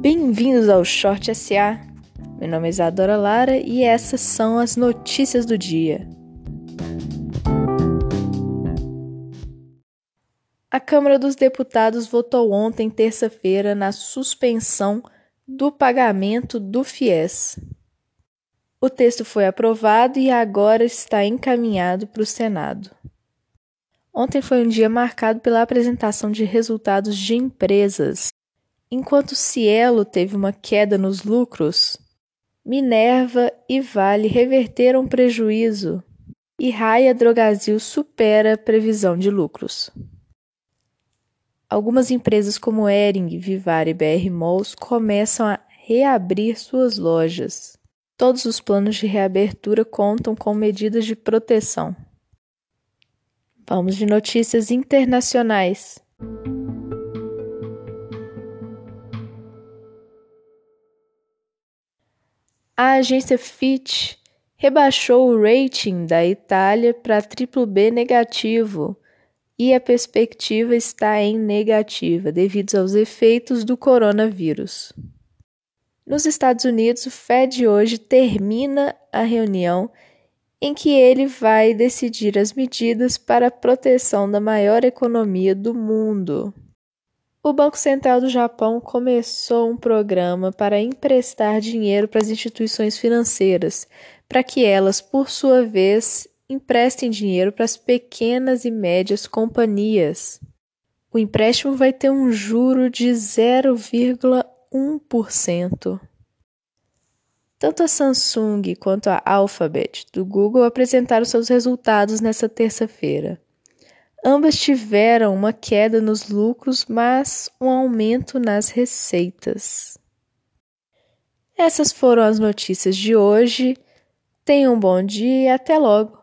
Bem-vindos ao Short SA. Meu nome é Isadora Lara e essas são as notícias do dia. A Câmara dos Deputados votou ontem, terça-feira, na suspensão do pagamento do FIES. O texto foi aprovado e agora está encaminhado para o Senado. Ontem foi um dia marcado pela apresentação de resultados de empresas. Enquanto Cielo teve uma queda nos lucros, Minerva e Vale reverteram prejuízo e Raia Drogasil supera a previsão de lucros. Algumas empresas como Ering, Vivar e BR Malls começam a reabrir suas lojas. Todos os planos de reabertura contam com medidas de proteção. Vamos de notícias internacionais. A agência Fitch rebaixou o rating da Itália para B negativo e a perspectiva está em negativa devido aos efeitos do coronavírus. Nos Estados Unidos, o Fed hoje termina a reunião em que ele vai decidir as medidas para a proteção da maior economia do mundo. O Banco Central do Japão começou um programa para emprestar dinheiro para as instituições financeiras, para que elas, por sua vez, emprestem dinheiro para as pequenas e médias companhias. O empréstimo vai ter um juro de 0,1%. Tanto a Samsung quanto a Alphabet do Google apresentaram seus resultados nesta terça-feira. Ambas tiveram uma queda nos lucros, mas um aumento nas receitas. Essas foram as notícias de hoje. Tenham um bom dia e até logo!